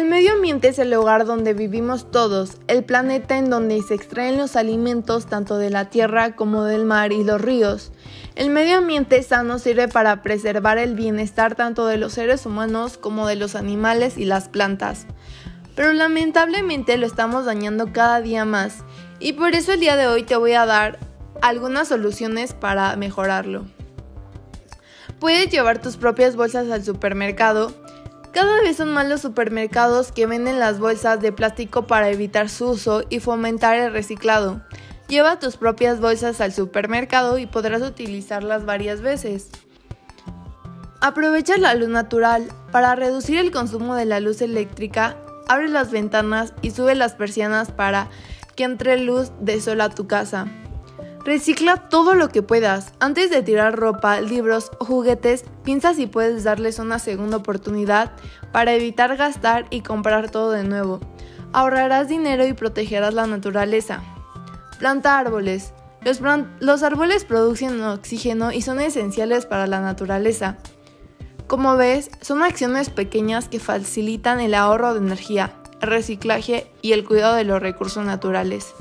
ambiente es el lugar donde vivimos todos, el planeta en donde se extraen los alimentos tanto de la tierra como del mar y los ríos. El medio ambiente sano sirve para preservar el bienestar tanto de los seres humanos como de los animales y las plantas. Pero lamentablemente lo estamos dañando cada día más y por eso el día de hoy te voy a dar algunas soluciones para mejorarlo. Puedes llevar tus propias bolsas al supermercado cada vez son más los supermercados que venden las bolsas de plástico para evitar su uso y fomentar el reciclado. Lleva tus propias bolsas al supermercado y podrás utilizarlas varias veces. Aprovecha la luz natural. Para reducir el consumo de la luz eléctrica, abre las ventanas y sube las persianas para que entre luz de sol a tu casa. Recicla todo lo que puedas. Antes de tirar ropa, libros o juguetes, piensa si puedes darles una segunda oportunidad para evitar gastar y comprar todo de nuevo. Ahorrarás dinero y protegerás la naturaleza. Planta árboles. Los, los árboles producen oxígeno y son esenciales para la naturaleza. Como ves, son acciones pequeñas que facilitan el ahorro de energía, el reciclaje y el cuidado de los recursos naturales.